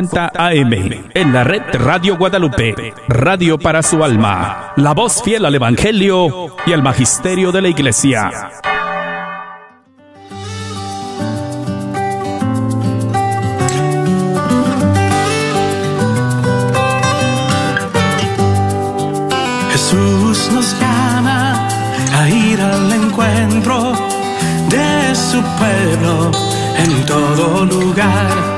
AM en la red Radio Guadalupe, radio para su alma, la voz fiel al Evangelio y al Magisterio de la Iglesia. Jesús nos llama a ir al encuentro de su pueblo en todo lugar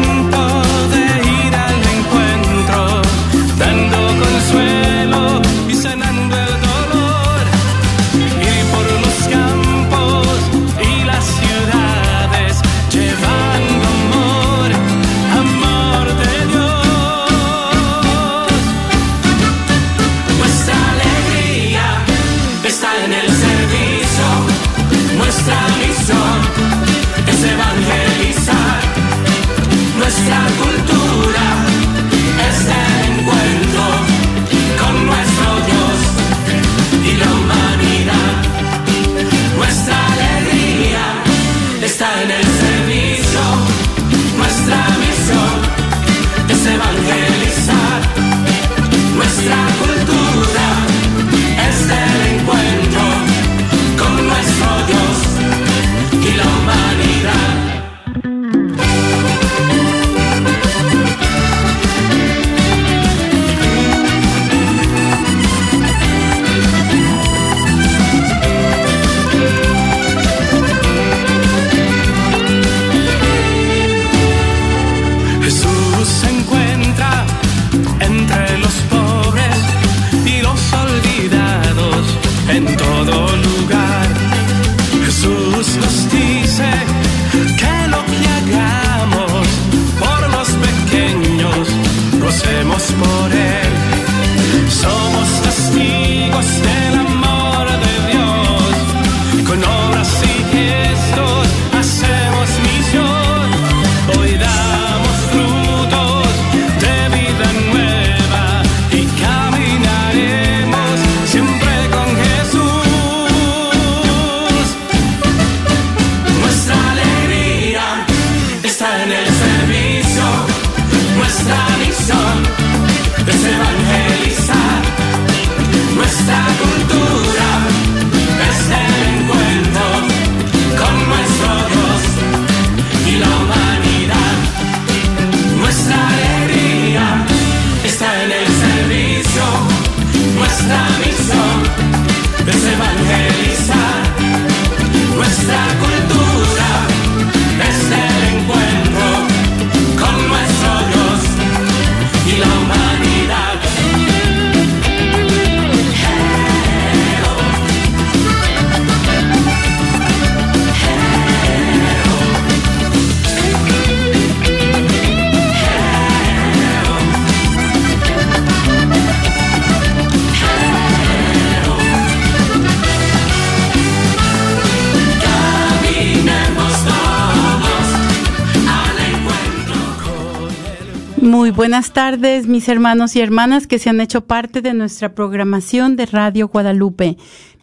buenas tardes, mis hermanos y hermanas que se han hecho parte de nuestra programación de Radio Guadalupe.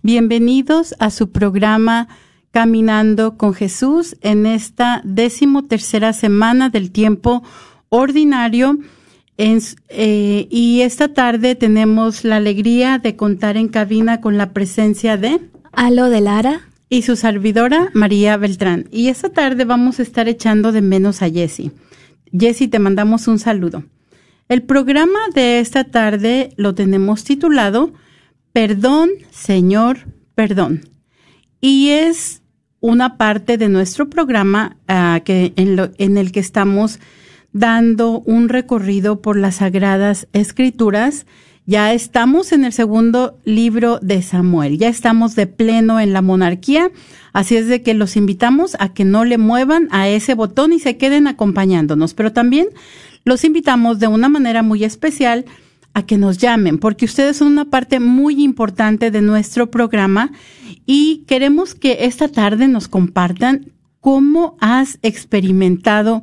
Bienvenidos a su programa Caminando con Jesús en esta décimo tercera semana del tiempo ordinario. En- eh, y esta tarde tenemos la alegría de contar en cabina con la presencia de Alo de Lara. y su servidora María Beltrán. Y esta tarde vamos a estar echando de menos a Jessie. Jessie, te mandamos un saludo. El programa de esta tarde lo tenemos titulado Perdón, Señor, perdón. Y es una parte de nuestro programa ah, que en el que estamos dando un recorrido por las sagradas escrituras. Ya estamos en el segundo libro de Samuel, ya estamos de pleno en la monarquía, así es de que los invitamos a que no le muevan a ese botón y se queden acompañándonos, pero también los invitamos de una manera muy especial a que nos llamen, porque ustedes son una parte muy importante de nuestro programa y queremos que esta tarde nos compartan cómo has experimentado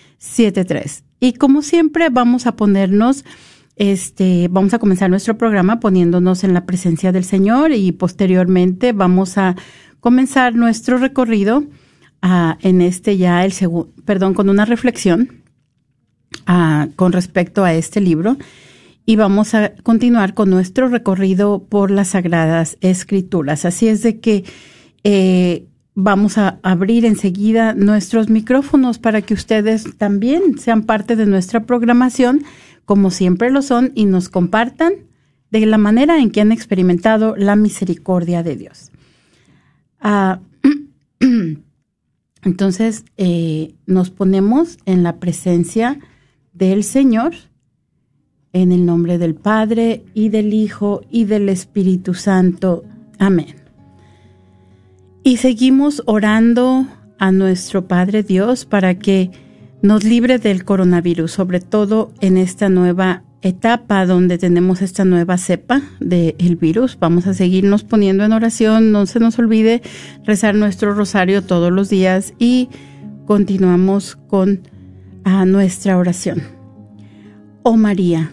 1-800-701-0373. Y como siempre, vamos a ponernos, este, vamos a comenzar nuestro programa poniéndonos en la presencia del Señor y posteriormente vamos a comenzar nuestro recorrido ah, en este ya el segundo, perdón, con una reflexión ah, con respecto a este libro y vamos a continuar con nuestro recorrido por las Sagradas Escrituras. Así es de que eh, vamos a abrir enseguida nuestros micrófonos para que ustedes también sean parte de nuestra programación, como siempre lo son, y nos compartan de la manera en que han experimentado la misericordia de Dios. Ah, entonces, eh, nos ponemos en la presencia del Señor, en el nombre del Padre y del Hijo y del Espíritu Santo. Amén. Y seguimos orando a nuestro Padre Dios para que nos libre del coronavirus, sobre todo en esta nueva etapa donde tenemos esta nueva cepa del virus. Vamos a seguirnos poniendo en oración. No se nos olvide rezar nuestro rosario todos los días y continuamos con a nuestra oración. Oh María,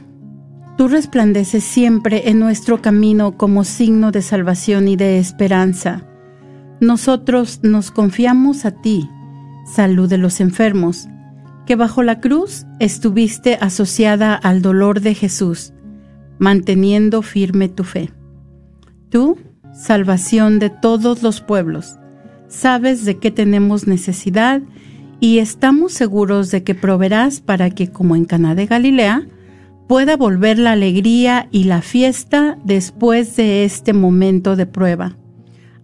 tú resplandeces siempre en nuestro camino como signo de salvación y de esperanza. Nosotros nos confiamos a ti, salud de los enfermos que bajo la cruz estuviste asociada al dolor de Jesús, manteniendo firme tu fe. Tú, salvación de todos los pueblos, sabes de qué tenemos necesidad y estamos seguros de que proveerás para que, como en Caná de Galilea, pueda volver la alegría y la fiesta después de este momento de prueba.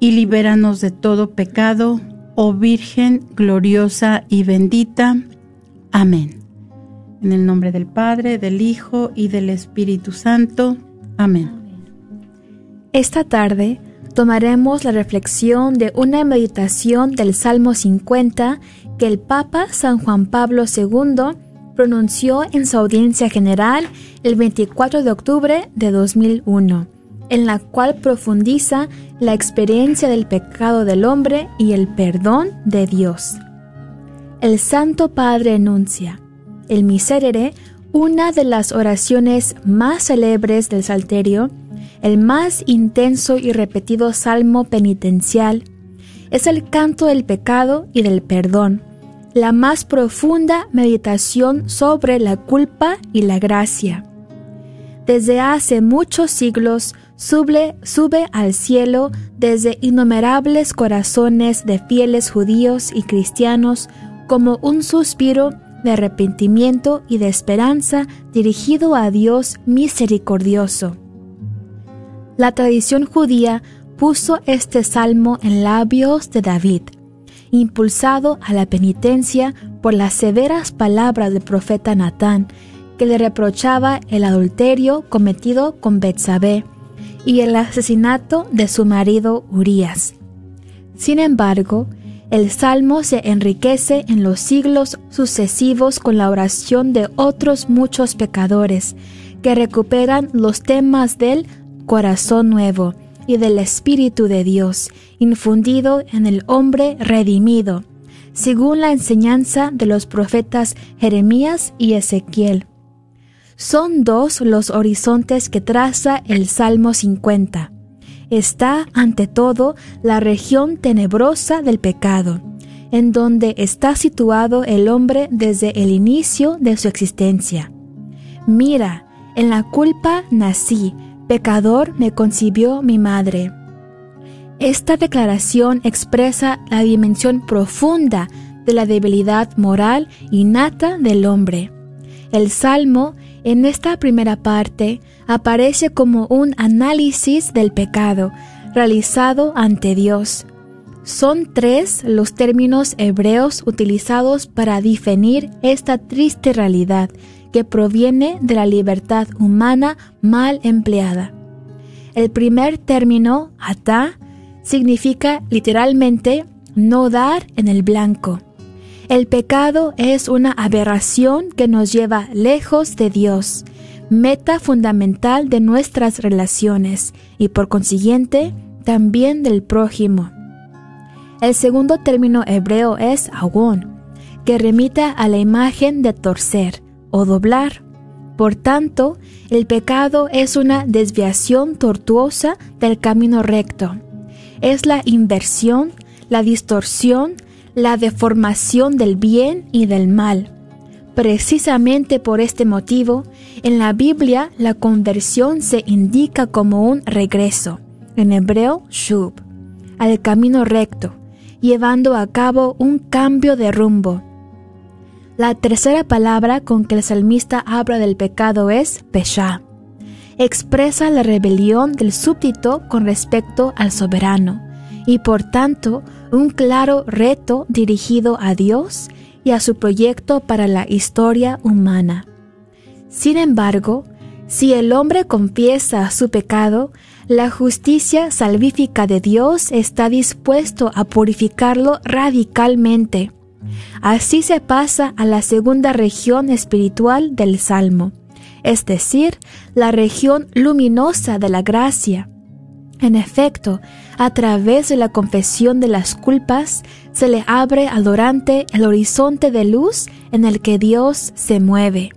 y libéranos de todo pecado, oh Virgen gloriosa y bendita. Amén. En el nombre del Padre, del Hijo y del Espíritu Santo. Amén. Esta tarde tomaremos la reflexión de una meditación del Salmo 50 que el Papa San Juan Pablo II pronunció en su audiencia general el 24 de octubre de 2001, en la cual profundiza la experiencia del pecado del hombre y el perdón de Dios. El Santo Padre enuncia, el miserere, una de las oraciones más célebres del Salterio, el más intenso y repetido salmo penitencial, es el canto del pecado y del perdón, la más profunda meditación sobre la culpa y la gracia. Desde hace muchos siglos sube, sube al cielo desde innumerables corazones de fieles judíos y cristianos como un suspiro de arrepentimiento y de esperanza dirigido a Dios misericordioso. La tradición judía puso este salmo en labios de David, impulsado a la penitencia por las severas palabras del profeta Natán, que le reprochaba el adulterio cometido con Betsabé y el asesinato de su marido Urías. Sin embargo, el salmo se enriquece en los siglos sucesivos con la oración de otros muchos pecadores que recuperan los temas del corazón nuevo y del Espíritu de Dios infundido en el hombre redimido, según la enseñanza de los profetas Jeremías y Ezequiel. Son dos los horizontes que traza el Salmo 50 está ante todo la región tenebrosa del pecado, en donde está situado el hombre desde el inicio de su existencia. Mira, en la culpa nací, pecador me concibió mi madre. Esta declaración expresa la dimensión profunda de la debilidad moral innata del hombre. El Salmo, en esta primera parte, aparece como un análisis del pecado realizado ante Dios. Son tres los términos hebreos utilizados para definir esta triste realidad que proviene de la libertad humana mal empleada. El primer término, atá, significa literalmente no dar en el blanco. El pecado es una aberración que nos lleva lejos de Dios, meta fundamental de nuestras relaciones y por consiguiente también del prójimo. El segundo término hebreo es awon, que remita a la imagen de torcer o doblar. Por tanto, el pecado es una desviación tortuosa del camino recto. Es la inversión, la distorsión, la deformación del bien y del mal. Precisamente por este motivo, en la Biblia la conversión se indica como un regreso, en hebreo shub, al camino recto, llevando a cabo un cambio de rumbo. La tercera palabra con que el salmista habla del pecado es pesha. Expresa la rebelión del súbdito con respecto al soberano y por tanto un claro reto dirigido a Dios y a su proyecto para la historia humana. Sin embargo, si el hombre confiesa su pecado, la justicia salvífica de Dios está dispuesto a purificarlo radicalmente. Así se pasa a la segunda región espiritual del Salmo, es decir, la región luminosa de la gracia. En efecto, a través de la confesión de las culpas, se le abre al orante el horizonte de luz en el que Dios se mueve.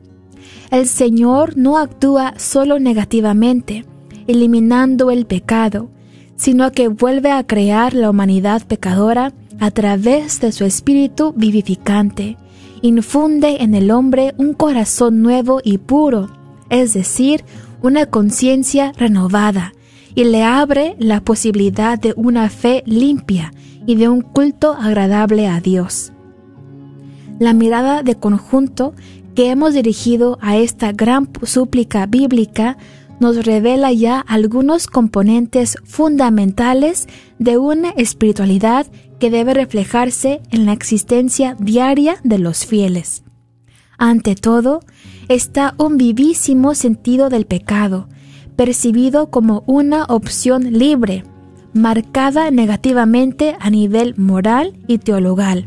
El Señor no actúa solo negativamente, eliminando el pecado, sino que vuelve a crear la humanidad pecadora a través de su espíritu vivificante. Infunde en el hombre un corazón nuevo y puro, es decir, una conciencia renovada, y le abre la posibilidad de una fe limpia y de un culto agradable a Dios. La mirada de conjunto que hemos dirigido a esta gran súplica bíblica nos revela ya algunos componentes fundamentales de una espiritualidad que debe reflejarse en la existencia diaria de los fieles. Ante todo, está un vivísimo sentido del pecado, percibido como una opción libre, marcada negativamente a nivel moral y teologal.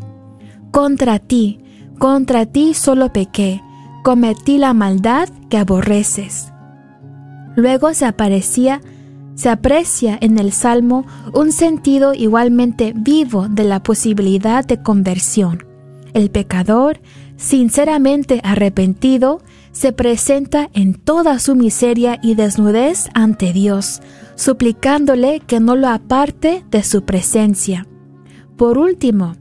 Contra ti, contra ti solo pequé, cometí la maldad que aborreces. Luego se aparecía, se aprecia en el Salmo un sentido igualmente vivo de la posibilidad de conversión. El pecador, sinceramente arrepentido, se presenta en toda su miseria y desnudez ante Dios, suplicándole que no lo aparte de su presencia. Por último,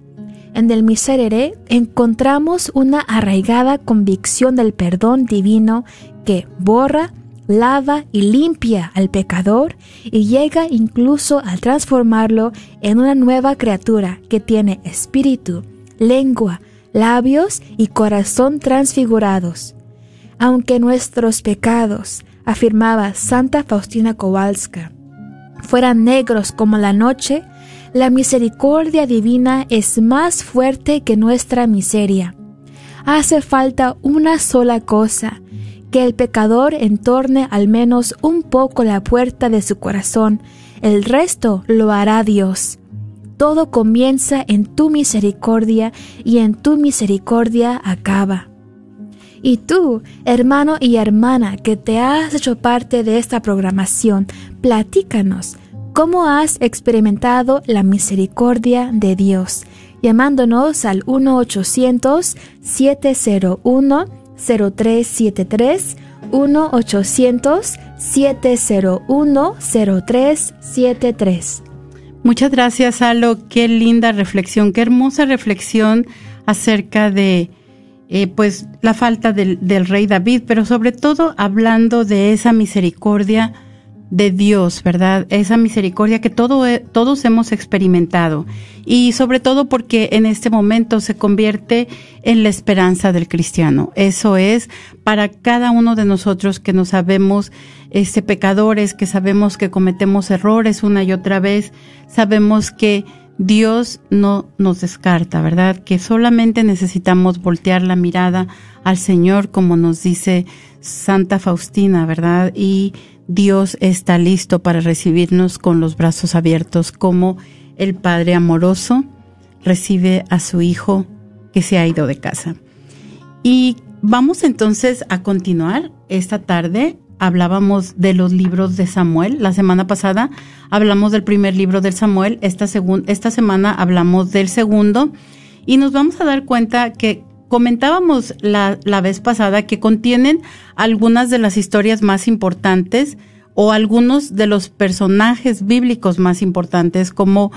en el miserere encontramos una arraigada convicción del perdón divino que borra, lava y limpia al pecador y llega incluso a transformarlo en una nueva criatura que tiene espíritu, lengua, labios y corazón transfigurados. Aunque nuestros pecados, afirmaba Santa Faustina Kowalska, fueran negros como la noche, la misericordia divina es más fuerte que nuestra miseria. Hace falta una sola cosa, que el pecador entorne al menos un poco la puerta de su corazón, el resto lo hará Dios. Todo comienza en tu misericordia y en tu misericordia acaba. Y tú, hermano y hermana que te has hecho parte de esta programación, platícanos cómo has experimentado la misericordia de Dios, llamándonos al 1-800-701-0373, 1-800-701-0373. Muchas gracias, Alo. Qué linda reflexión, qué hermosa reflexión acerca de eh, pues la falta del, rey David, pero sobre todo hablando de esa misericordia de Dios, ¿verdad? Esa misericordia que todo, todos hemos experimentado y sobre todo porque en este momento se convierte en la esperanza del cristiano. Eso es para cada uno de nosotros que nos sabemos este pecadores, que sabemos que cometemos errores una y otra vez, sabemos que Dios no nos descarta, ¿verdad? Que solamente necesitamos voltear la mirada al Señor como nos dice Santa Faustina, ¿verdad? Y Dios está listo para recibirnos con los brazos abiertos como el Padre amoroso recibe a su Hijo que se ha ido de casa. Y vamos entonces a continuar esta tarde. Hablábamos de los libros de Samuel. La semana pasada hablamos del primer libro del Samuel. Esta, esta semana hablamos del segundo. Y nos vamos a dar cuenta que comentábamos la, la vez pasada que contienen algunas de las historias más importantes o algunos de los personajes bíblicos más importantes como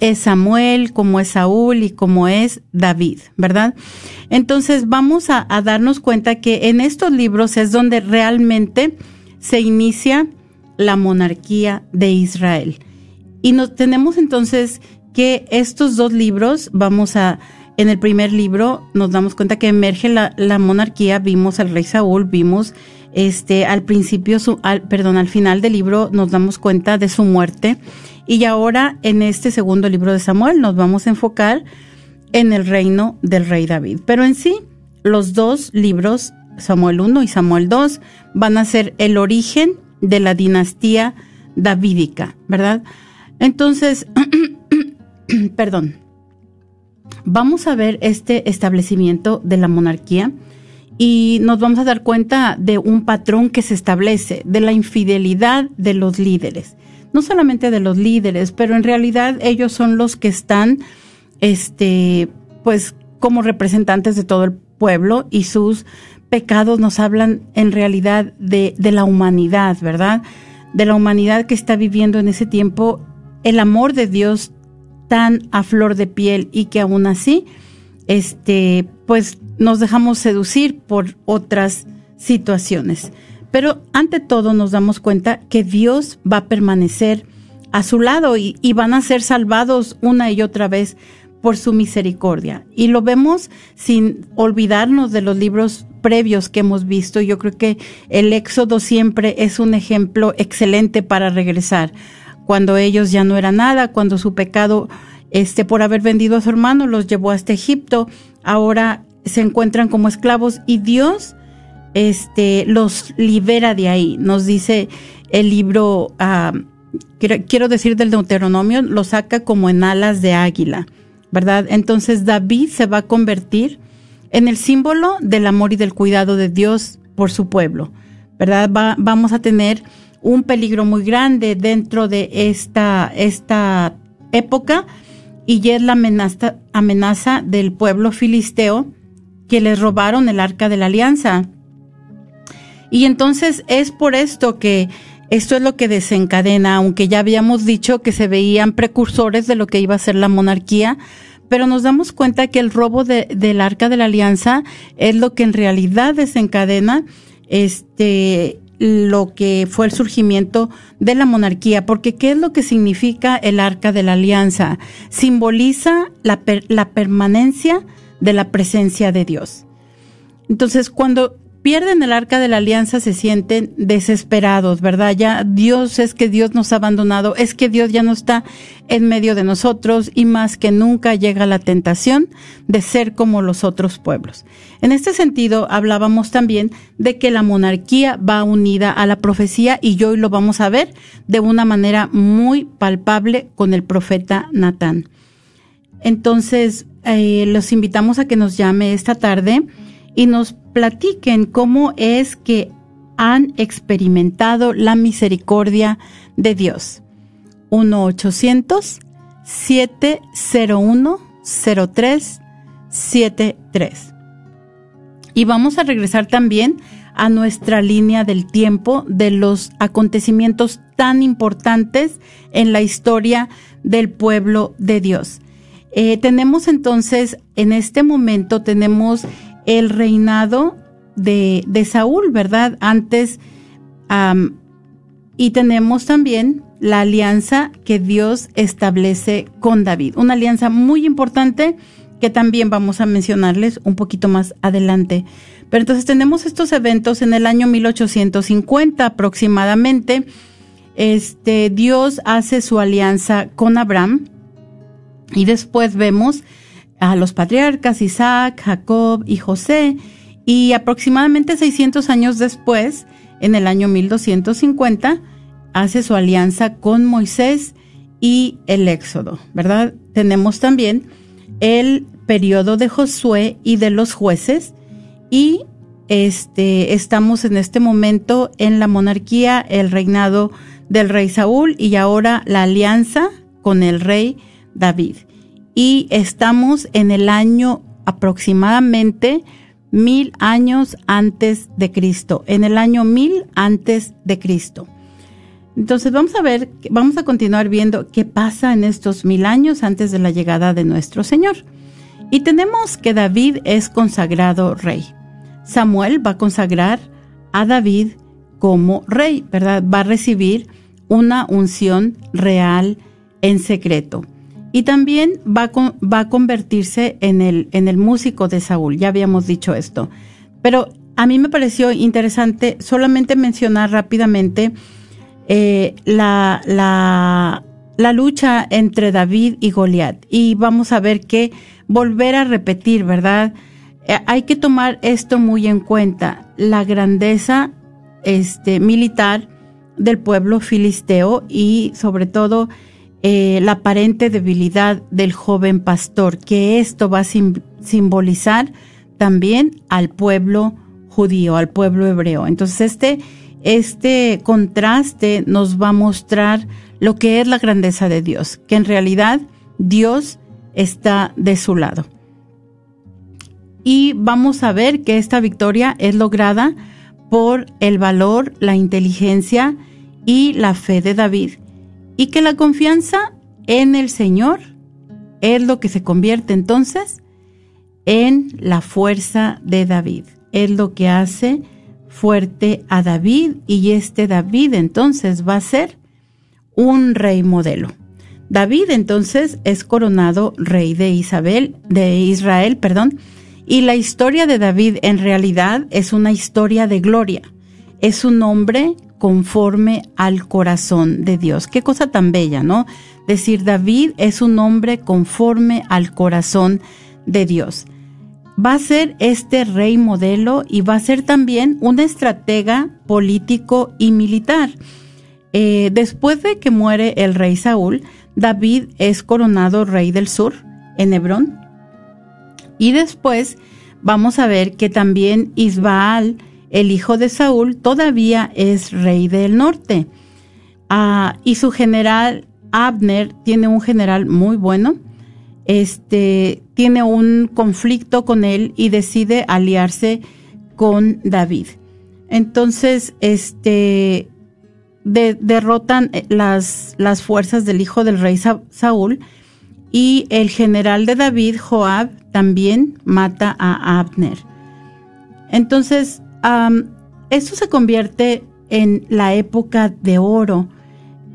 es Samuel, como es Saúl y como es David, ¿verdad? Entonces vamos a, darnos cuenta que en estos libros es donde realmente se inicia la monarquía de Israel. Y nos tenemos entonces que estos dos libros, vamos a en el primer libro nos damos cuenta que emerge la, la monarquía, vimos al rey Saúl, vimos este al principio, su, al, perdón, al final del libro nos damos cuenta de su muerte y ahora en este segundo libro de Samuel nos vamos a enfocar en el reino del rey David. Pero en sí, los dos libros, Samuel 1 y Samuel 2, van a ser el origen de la dinastía davídica, ¿verdad? Entonces, perdón, vamos a ver este establecimiento de la monarquía y nos vamos a dar cuenta de un patrón que se establece, de la infidelidad de los líderes. No solamente de los líderes, pero en realidad ellos son los que están, este, pues, como representantes de todo el pueblo y sus pecados nos hablan en realidad de, de la humanidad, ¿verdad? De la humanidad que está viviendo en ese tiempo el amor de Dios tan a flor de piel y que aún así, este, pues nos dejamos seducir por otras situaciones. Pero ante todo nos damos cuenta que Dios va a permanecer a su lado y, van a ser salvados una y otra vez por su misericordia. Y lo vemos sin olvidarnos de los libros previos que hemos visto. Yo creo que el Éxodo siempre es un ejemplo excelente para regresar. Cuando ellos ya no eran nada, cuando su pecado este por haber vendido a su hermano los llevó hasta Egipto, ahora se encuentran como esclavos y Dios este, los libera de ahí. Nos dice el libro, quiero, decir del Deuteronomio, lo saca como en alas de águila, ¿verdad? Entonces David se va a convertir en el símbolo del amor y del cuidado de Dios por su pueblo, ¿verdad? Va, vamos a tener un peligro muy grande dentro de esta, esta época y es la amenaza, amenaza del pueblo filisteo que les robaron el arca de la alianza. Y entonces es por esto que esto es lo que desencadena, aunque ya habíamos dicho que se veían precursores de lo que iba a ser la monarquía, pero nos damos cuenta que el robo de, del arca de la alianza es lo que en realidad desencadena este lo que fue el surgimiento de la monarquía, porque ¿qué es lo que significa el arca de la alianza? Simboliza la, la permanencia de la presencia de Dios. Entonces, cuando pierden el arca de la alianza se sienten desesperados, ¿verdad? Ya Dios es que Dios nos ha abandonado, es que Dios ya no está en medio de nosotros y más que nunca llega la tentación de ser como los otros pueblos. En este sentido, hablábamos también de que la monarquía va unida a la profecía y hoy lo vamos a ver de una manera muy palpable con el profeta Natán. Entonces, eh, los invitamos a que nos llame esta tarde y nos platiquen cómo es que han experimentado la misericordia de Dios. 1-800-701-0373. Y vamos a regresar también a nuestra línea del tiempo de los acontecimientos tan importantes en la historia del pueblo de Dios. Eh, tenemos entonces, en este momento tenemos el reinado de, de Saúl, ¿verdad? Antes, y tenemos también la alianza que Dios establece con David, una alianza muy importante que también vamos a mencionarles un poquito más adelante. Pero entonces tenemos estos eventos en el año 1850 aproximadamente. Este Dios hace su alianza con Abraham y después vemos a los patriarcas Isaac, Jacob y José y aproximadamente 600 años después, en el año 1250, hace su alianza con Moisés y el Éxodo, ¿verdad? Tenemos también el periodo de Josué y de los jueces y este estamos en este momento en la monarquía, el reinado del rey Saúl y ahora la alianza con el rey David. Y estamos en el año aproximadamente mil años antes de Cristo, en el año mil antes de Cristo. Entonces vamos a ver, vamos a continuar viendo qué pasa en estos mil años antes de la llegada de nuestro Señor. Y tenemos que David es consagrado rey. Samuel va a consagrar a David como rey, ¿verdad? Va a recibir una unción real en secreto. Y también va con- va a convertirse en el, en el músico de Saúl. Ya habíamos dicho esto. Pero a mí me pareció interesante solamente mencionar rápidamente eh, la, la, la lucha entre David y Goliat. Y vamos a ver que volver a repetir, ¿verdad? Eh, hay que tomar esto muy en cuenta, la grandeza este, militar del pueblo filisteo y sobre todo eh, la aparente debilidad del joven pastor, que esto va a sim- simbolizar también al pueblo judío, al pueblo hebreo. Entonces este, este contraste nos va a mostrar lo que es la grandeza de Dios, que en realidad Dios está de su lado. Y vamos a ver que esta victoria es lograda por el valor, la inteligencia y la fe de David. Y que la confianza en el Señor es lo que se convierte entonces en la fuerza de David. Es lo que hace fuerte a David y este David entonces va a ser un rey modelo. David entonces es coronado rey de Isabel, de Israel, perdón, y la historia de David en realidad es una historia de gloria. Es un hombre conforme al corazón de Dios. Qué cosa tan bella, ¿no? Decir David es un hombre conforme al corazón de Dios. Va a ser este rey modelo y va a ser también un estratega político y militar. Eh, después de que muere el rey Saúl, David es coronado rey del sur en Hebrón. Y después vamos a ver que también Isbaal, el hijo de Saúl, todavía es rey del norte. Ah, y su general Abner tiene un general muy bueno. Este tiene un conflicto con él y decide aliarse con David. Entonces, este de- derrotan eh, las, las fuerzas del hijo del rey Sa- Saúl y el general de David, Joab, también mata a Abner. Entonces, esto se convierte en la época de oro.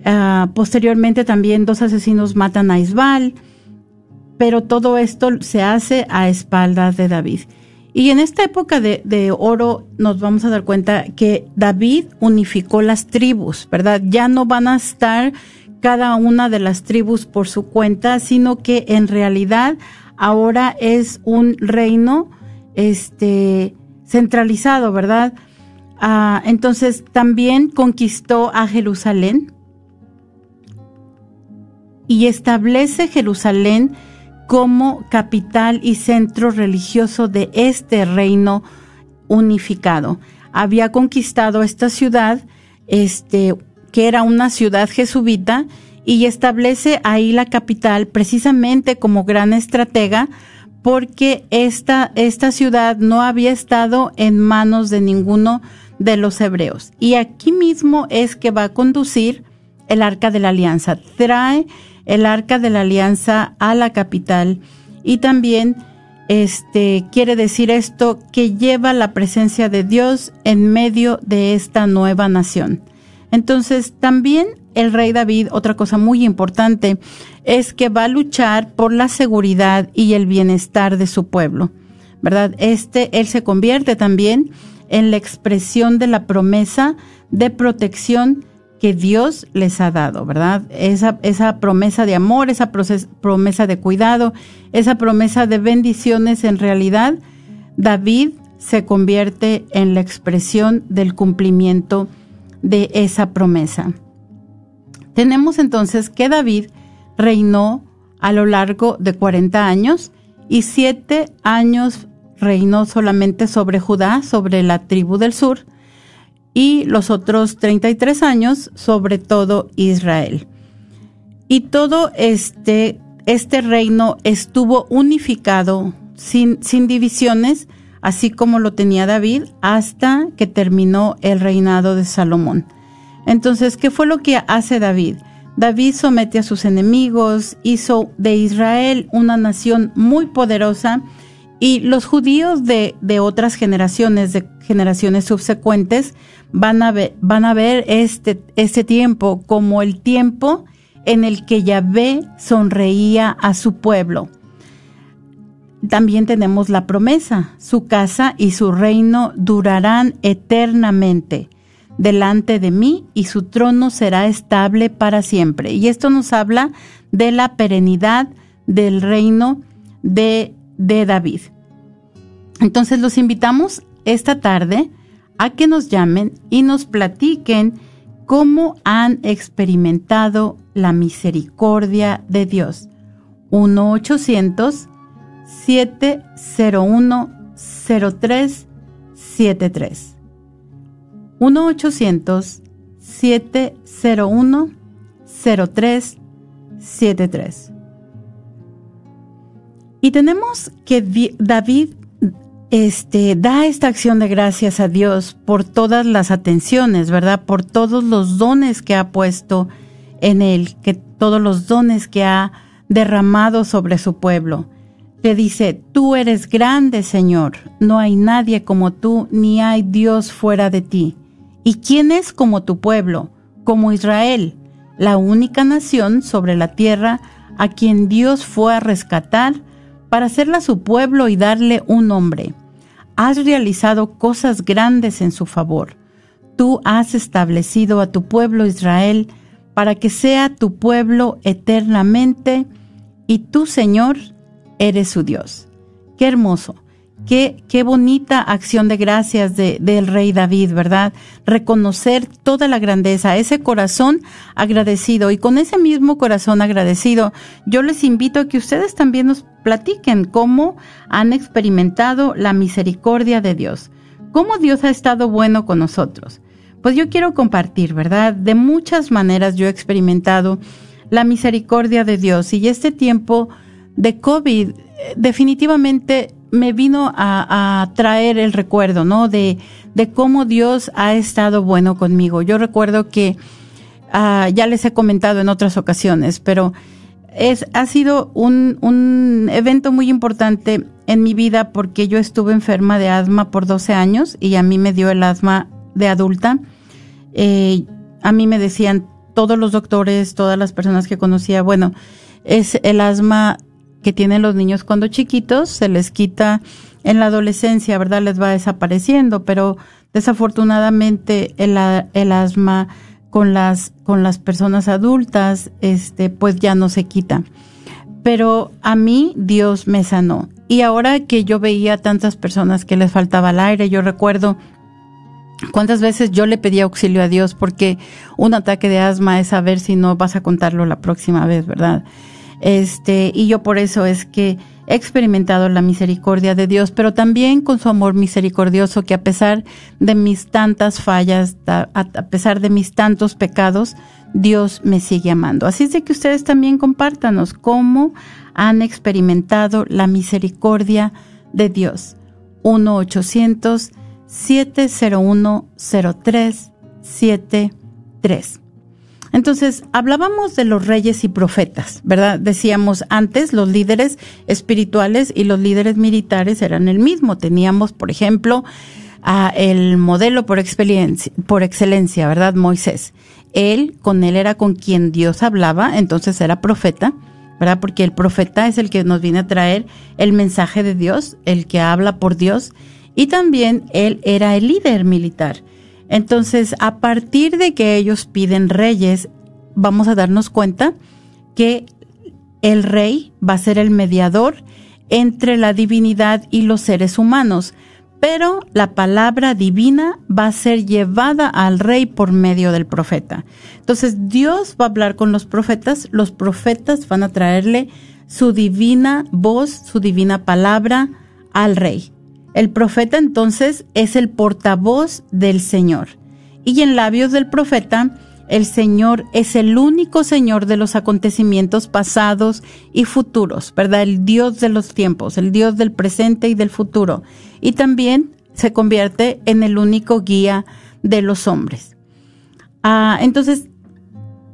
Ah, posteriormente también dos asesinos matan a Isbal, pero todo esto se hace a espaldas de David. Y en esta época de, de oro nos vamos a dar cuenta que David unificó las tribus, ¿verdad? Ya no van a estar cada una de las tribus por su cuenta, sino que en realidad ahora es un reino este centralizado, ¿verdad? Ah, entonces también conquistó a Jerusalén y establece Jerusalén como capital y centro religioso de este reino unificado. Había conquistado esta ciudad, este, que era una ciudad jesuita, y establece ahí la capital precisamente como gran estratega, porque esta, esta ciudad no había estado en manos de ninguno de los hebreos. Y aquí mismo es que va a conducir el arca de la alianza. Trae el arca de la alianza a la capital y también este quiere decir esto que lleva la presencia de Dios en medio de esta nueva nación. Entonces, también el rey David, otra cosa muy importante, es que va a luchar por la seguridad y el bienestar de su pueblo. ¿Verdad? Este él se convierte también en la expresión de la promesa de protección que Dios les ha dado, ¿verdad? Esa, esa promesa de amor, esa promesa de cuidado, esa promesa de bendiciones, en realidad, David se convierte en la expresión del cumplimiento de esa promesa. Tenemos entonces que David reinó a lo largo de 40 años y siete años reinó solamente sobre Judá, sobre la tribu del sur, y los otros 33 años sobre todo Israel. Y todo este, este reino estuvo unificado sin, sin divisiones, así como lo tenía David, hasta que terminó el reinado de Salomón. Entonces, ¿qué fue lo que hace David? David somete a sus enemigos, hizo de Israel una nación muy poderosa y los judíos de, de otras generaciones, de generaciones subsecuentes, van a ver, este, este tiempo como el tiempo en el que Yahvé sonreía a su pueblo. También tenemos la promesa, su casa y su reino durarán eternamente delante de mí y su trono será estable para siempre. Y esto nos habla de la perenidad del reino de, de David. Entonces los invitamos esta tarde a que nos llamen y nos platiquen cómo han experimentado la misericordia de Dios. 1-800-701-0373. 1-800-701-0373. Y tenemos que David este, da esta acción de gracias a Dios por todas las atenciones, ¿verdad? Por todos los dones que ha puesto en él, que todos los dones que ha derramado sobre su pueblo. Le dice, tú eres grande, Señor, no hay nadie como tú, ni hay Dios fuera de ti. ¿Y quién es como tu pueblo? Como Israel, la única nación sobre la tierra a quien Dios fue a rescatar para hacerla su pueblo y darle un nombre. Has realizado cosas grandes en su favor. Tú has establecido a tu pueblo Israel para que sea tu pueblo eternamente y tú, Señor, eres su Dios. Qué hermoso. Qué, bonita acción de gracias de, del rey David, ¿verdad? Reconocer toda la grandeza, ese corazón agradecido. Y con ese mismo corazón agradecido, yo les invito a que ustedes también nos platiquen cómo han experimentado la misericordia de Dios. Cómo Dios ha estado bueno con nosotros. Pues yo quiero compartir, ¿verdad? De muchas maneras yo he experimentado la misericordia de Dios. Y este tiempo de COVID eh, definitivamente me vino a, traer el recuerdo, ¿no? De, de, cómo Dios ha estado bueno conmigo. Yo recuerdo que ah, ya les he comentado en otras ocasiones, pero es, ha sido un, un evento muy importante en mi vida porque yo estuve enferma de asma por 12 años y a mí me dio el asma de adulta. Eh, a mí me decían todos los doctores, todas las personas que conocía, bueno, es el asma que tienen los niños cuando chiquitos, se les quita en la adolescencia, ¿verdad? Les va desapareciendo, pero desafortunadamente el, el asma con las, con las personas adultas, este, pues ya no se quita. Pero a mí Dios me sanó. Y ahora que yo veía tantas personas que les faltaba el aire, yo recuerdo cuántas veces yo le pedí auxilio a Dios porque un ataque de asma es saber si no vas a contarlo la próxima vez, ¿verdad? Este, y yo por eso es que he experimentado la misericordia de Dios, pero también con su amor misericordioso que a pesar de mis tantas fallas, a, pesar de mis tantos pecados, Dios me sigue amando. Así es de que ustedes también compártanos cómo han experimentado la misericordia de Dios. 1-800-701-0373. Entonces, hablábamos de los reyes y profetas, ¿verdad? Decíamos antes, los líderes espirituales y los líderes militares eran el mismo. Teníamos, por ejemplo, a el modelo por, experiencia, por excelencia, ¿verdad? Moisés. Él, con él era con quien Dios hablaba, entonces era profeta, ¿verdad? Porque el profeta es el que nos viene a traer el mensaje de Dios, el que habla por Dios, y también él era el líder militar. Entonces, a partir de que ellos piden reyes, vamos a darnos cuenta que el rey va a ser el mediador entre la divinidad y los seres humanos pero la palabra divina va a ser llevada al rey por medio del profeta. Entonces Dios va a hablar con los profetas, los profetas van a traerle su divina voz, su divina palabra al rey. El profeta entonces es el portavoz del Señor. Y en labios del profeta, el Señor es el único Señor de los acontecimientos pasados y futuros, ¿verdad? El Dios de los tiempos, el Dios del presente y del futuro. Y también se convierte en el único guía de los hombres. Ah, entonces,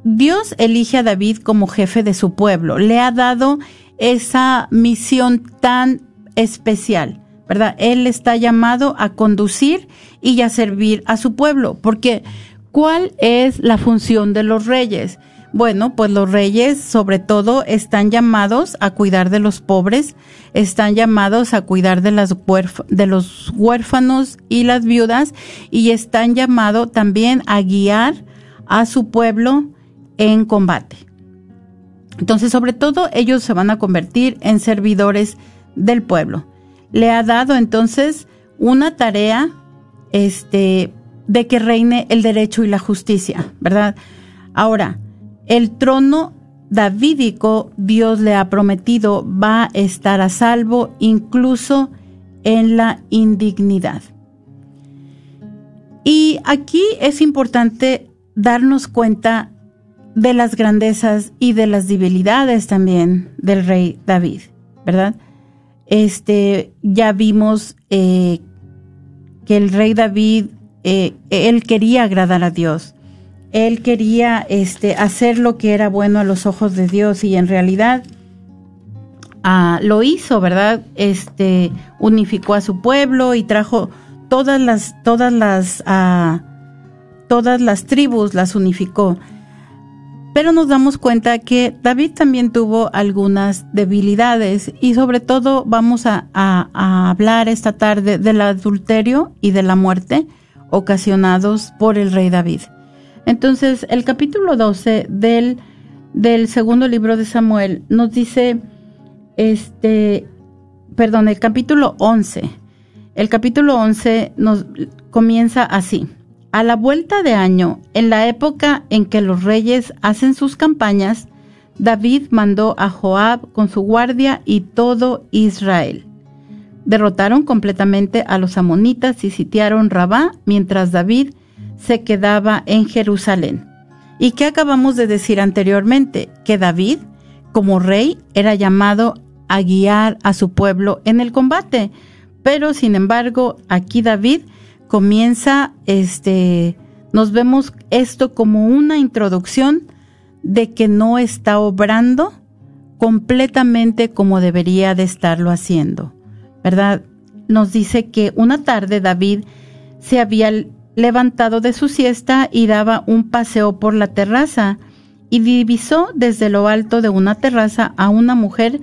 Dios elige a David como jefe de su pueblo. Le ha dado esa misión tan especial, ¿verdad? Él está llamado a conducir y a servir a su pueblo, porque ¿Cuál es la función de los reyes? Bueno, pues los reyes sobre todo están llamados a cuidar de los pobres, están llamados a cuidar de, de los huérfanos y las viudas y están llamados también a guiar a su pueblo en combate. Entonces, sobre todo, ellos se van a convertir en servidores del pueblo. Le ha dado entonces una tarea este de que reine el derecho y la justicia, ¿verdad? Ahora, el trono davídico Dios le ha prometido va a estar a salvo incluso en la indignidad. Y aquí es importante darnos cuenta de las grandezas y de las debilidades también del rey David, ¿verdad? Este, ya vimos eh, que el rey David eh, él quería agradar a Dios. Él quería este, hacer lo que era bueno a los ojos de Dios y en realidad ah, lo hizo, ¿verdad? Este, unificó a su pueblo y trajo todas las, todas las, ah, todas las tribus las unificó. Pero nos damos cuenta que David también tuvo algunas debilidades y sobre todo vamos a, hablar esta tarde del adulterio y de la muerte ocasionados por el rey David. Entonces, el capítulo 12 del, del segundo libro de Samuel nos dice, este, perdón, el capítulo 11. El capítulo 11 nos comienza así. A la vuelta de año, en la época en que los reyes hacen sus campañas, David mandó a Joab con su guardia y todo Israel derrotaron completamente a los amonitas y sitiaron Rabá mientras David se quedaba en Jerusalén. ¿Y qué acabamos de decir anteriormente? Que David, como rey, era llamado a guiar a su pueblo en el combate. Pero sin embargo, aquí David comienza, este, nos vemos esto como una introducción de que no está obrando completamente como debería de estarlo haciendo. ¿verdad? Nos dice que una tarde David se había levantado de su siesta y daba un paseo por la terraza y divisó desde lo alto de una terraza a una mujer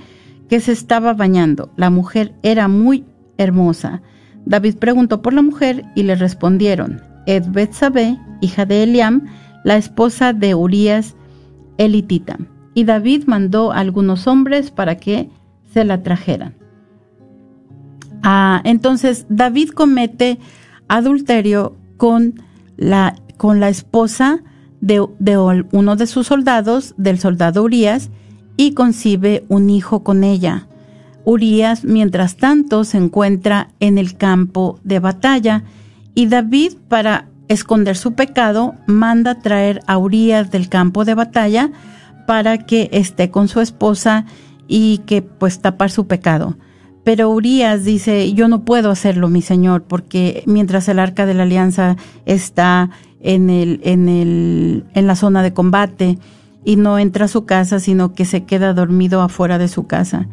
que se estaba bañando. La mujer era muy hermosa. David preguntó por la mujer y le respondieron, Ed hija de Eliam, la esposa de Urías elitita. Y David mandó a algunos hombres para que se la trajeran. Ah, entonces David comete adulterio con la, con la esposa de, de, uno de sus soldados, del soldado Urias, y concibe un hijo con ella. Urias, mientras tanto, se encuentra en el campo de batalla y David, para esconder su pecado, manda traer a Urias del campo de batalla para que esté con su esposa y que pues tapar su pecado Pero Urias dice, yo no puedo hacerlo, mi señor, porque mientras el arca de la alianza está en, el, en, el, en la zona de combate y no entra a su casa, sino que se queda dormido afuera de su casa.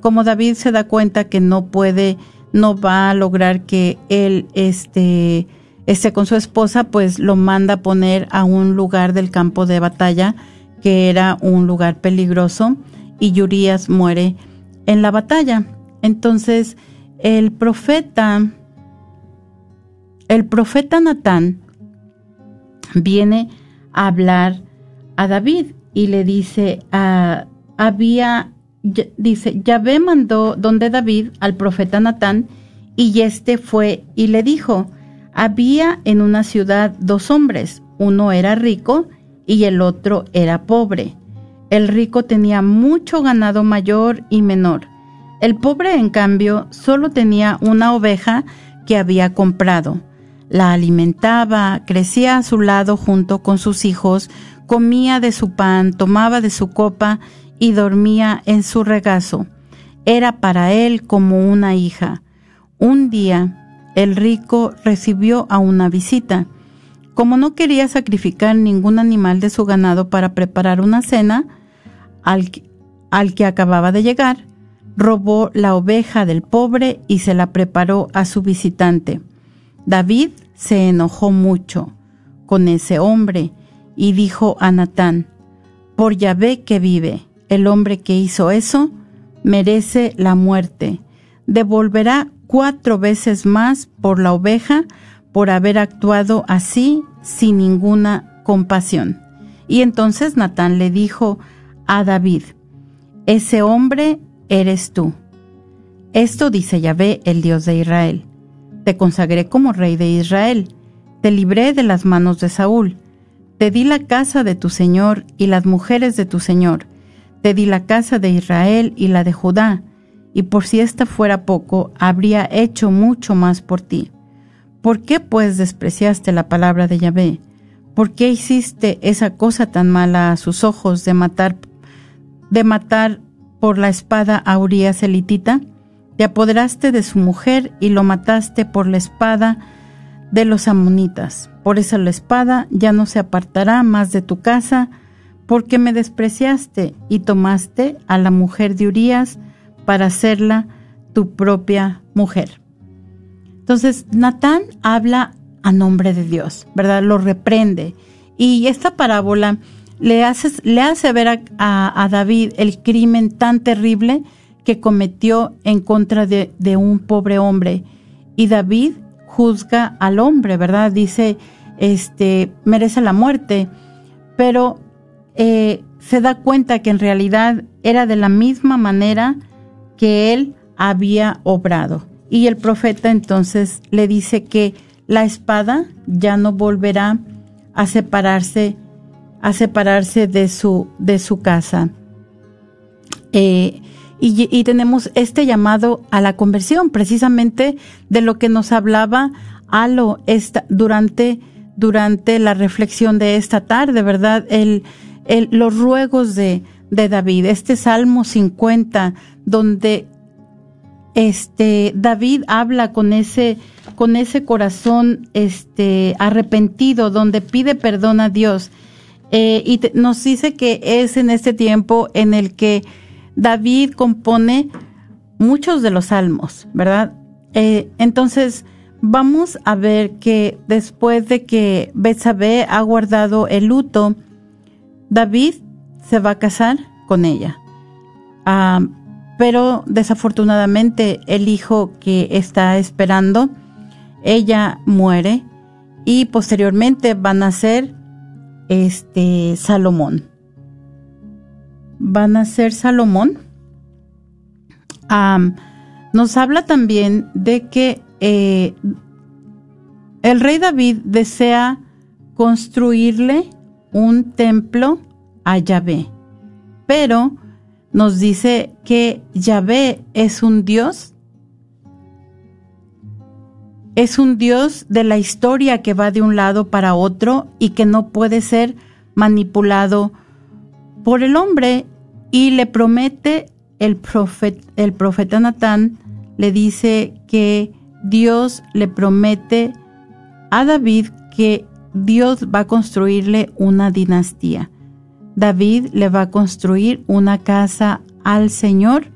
Como David se da cuenta que no puede, no va a lograr que él este, esté con su esposa, pues lo manda a poner a un lugar del campo de batalla, que era un lugar peligroso, y Urias muere en la batalla. Entonces, el profeta, el profeta Natán viene a hablar a David y le dice, ah, había, dice, Yahvé mandó donde David al profeta Natán y este fue y le dijo, había en una ciudad dos hombres, uno era rico y el otro era pobre. El rico tenía mucho ganado mayor y menor el pobre, en cambio, solo tenía una oveja que había comprado. La alimentaba, crecía a su lado junto con sus hijos, comía de su pan, tomaba de su copa y dormía en su regazo. Era para él como una hija. Un día, el rico recibió a una visita. Como no quería sacrificar ningún animal de su ganado para preparar una cena, al, al que acababa de llegar, robó la oveja del pobre y se la preparó a su visitante. David se enojó mucho con ese hombre y dijo a Natán, por Yahvé que vive, el hombre que hizo eso merece la muerte. Devolverá cuatro veces más por la oveja por haber actuado así sin ninguna compasión. Y entonces Natán le dijo a David, ese hombre eres tú. Esto dice Yahvé, el Dios de Israel. Te consagré como rey de Israel, te libré de las manos de Saúl, te di la casa de tu Señor y las mujeres de tu Señor, te di la casa de Israel y la de Judá, y por si esta fuera poco, habría hecho mucho más por ti. ¿Por qué pues despreciaste la palabra de Yahvé? ¿Por qué hiciste esa cosa tan mala a sus ojos de matar de matar por la espada a Urias elitita, te apoderaste de su mujer y lo mataste por la espada de los amonitas. Por esa la espada ya no se apartará más de tu casa, porque me despreciaste y tomaste a la mujer de Urias para hacerla tu propia mujer. Entonces, Natán habla a nombre de Dios, ¿verdad? Lo reprende. Y esta parábola le, le hace ver a, David el crimen tan terrible que cometió en contra de, un pobre hombre. Y David juzga al hombre, ¿verdad? Dice, este, merece la muerte, pero eh, se da cuenta que en realidad era de la misma manera que él había obrado. Y el profeta entonces le dice que la espada ya no volverá a separarse a separarse de su, de su casa. Eh, y, tenemos este llamado a la conversión, precisamente de lo que nos hablaba Alo durante, durante la reflexión de esta tarde, ¿verdad? El, los ruegos de, de David, este Salmo 50, donde este David habla con ese con ese corazón este arrepentido donde pide perdón a Dios eh, y nos dice que es en este tiempo en el que David compone muchos de los salmos, ¿verdad? Eh, entonces, vamos a ver que después de que Betsabé ha guardado el luto, David se va a casar con ella. Ah, pero desafortunadamente el hijo que está esperando, ella muere y posteriormente van a ser este Salomón. Van a ser Salomón. nos habla también de que eh, el rey David desea construirle un templo a Yahvé, pero nos dice que Yahvé es un Dios es un Dios de la historia que va de un lado para otro y que no puede ser manipulado por el hombre. Y le promete el, el profeta Natán le dice que Dios le promete a David que Dios va a construirle una dinastía. David le va a construir una casa al Señor.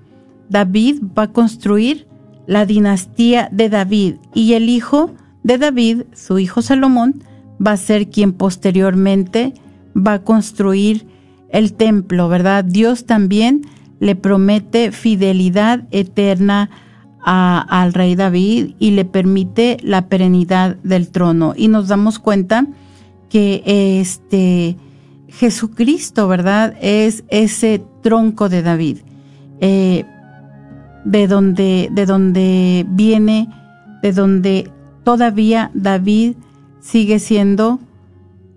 David va a construir la dinastía de David y el hijo de David, su hijo Salomón, va a ser quien posteriormente va a construir el templo, ¿verdad? Dios también le promete fidelidad eterna al rey David y le permite la perenidad del trono. Y nos damos cuenta que este Jesucristo, ¿verdad? Es ese tronco de David, eh, de donde, de donde viene, de donde todavía David sigue siendo,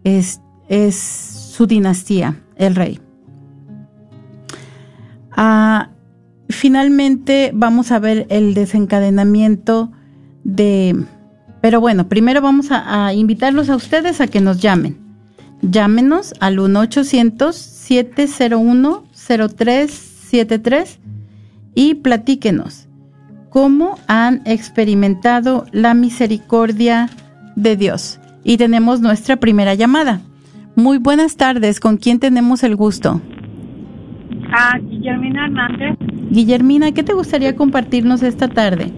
es, es su dinastía, el rey. Ah, finalmente vamos a ver el desencadenamiento de... Pero bueno, primero vamos a, invitarlos a ustedes a que nos llamen. Llámenos al 1-800-701-0373 y platíquenos cómo han experimentado la misericordia de Dios. Y tenemos nuestra primera llamada. Muy buenas tardes, ¿con quién tenemos el gusto? A Guillermina Hernández. Guillermina, ¿qué te gustaría compartirnos esta tarde?